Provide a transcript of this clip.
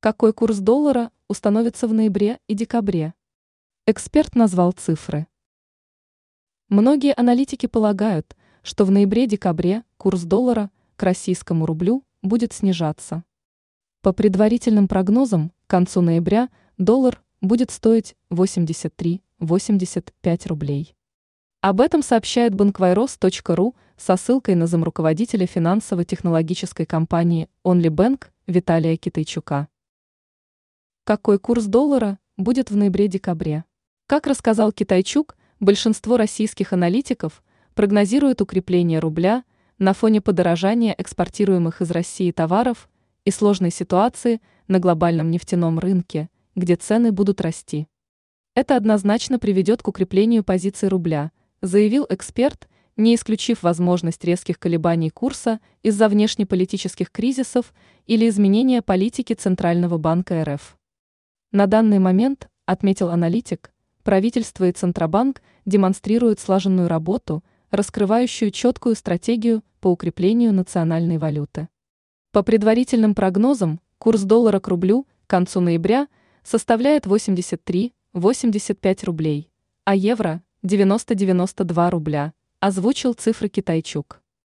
Какой курс доллара установится в ноябре и декабре? Эксперт назвал цифры. Многие аналитики полагают, что в ноябре-декабре курс доллара к российскому рублю будет снижаться. По предварительным прогнозам, к концу ноября доллар будет стоить 83-85 рублей. Об этом сообщает банквайрос.ру со ссылкой на замруководителя финансово-технологической компании OnlyBank Виталия Китайчука. Какой курс доллара будет в ноябре-декабре? Как рассказал Китайчук, большинство российских аналитиков прогнозируют укрепление рубля на фоне подорожания экспортируемых из России товаров и сложной ситуации на глобальном нефтяном рынке, где цены будут расти. Это однозначно приведет к укреплению позиции рубля, заявил эксперт, не исключив возможность резких колебаний курса из-за внешнеполитических кризисов или изменения политики Центрального банка РФ. На данный момент, отметил аналитик, правительство и Центробанк демонстрируют слаженную работу, раскрывающую четкую стратегию по укреплению национальной валюты. По предварительным прогнозам, курс доллара к рублю к концу ноября составляет 83-85 рублей, а евро – 90-92 рубля, озвучил цифры Китайчук.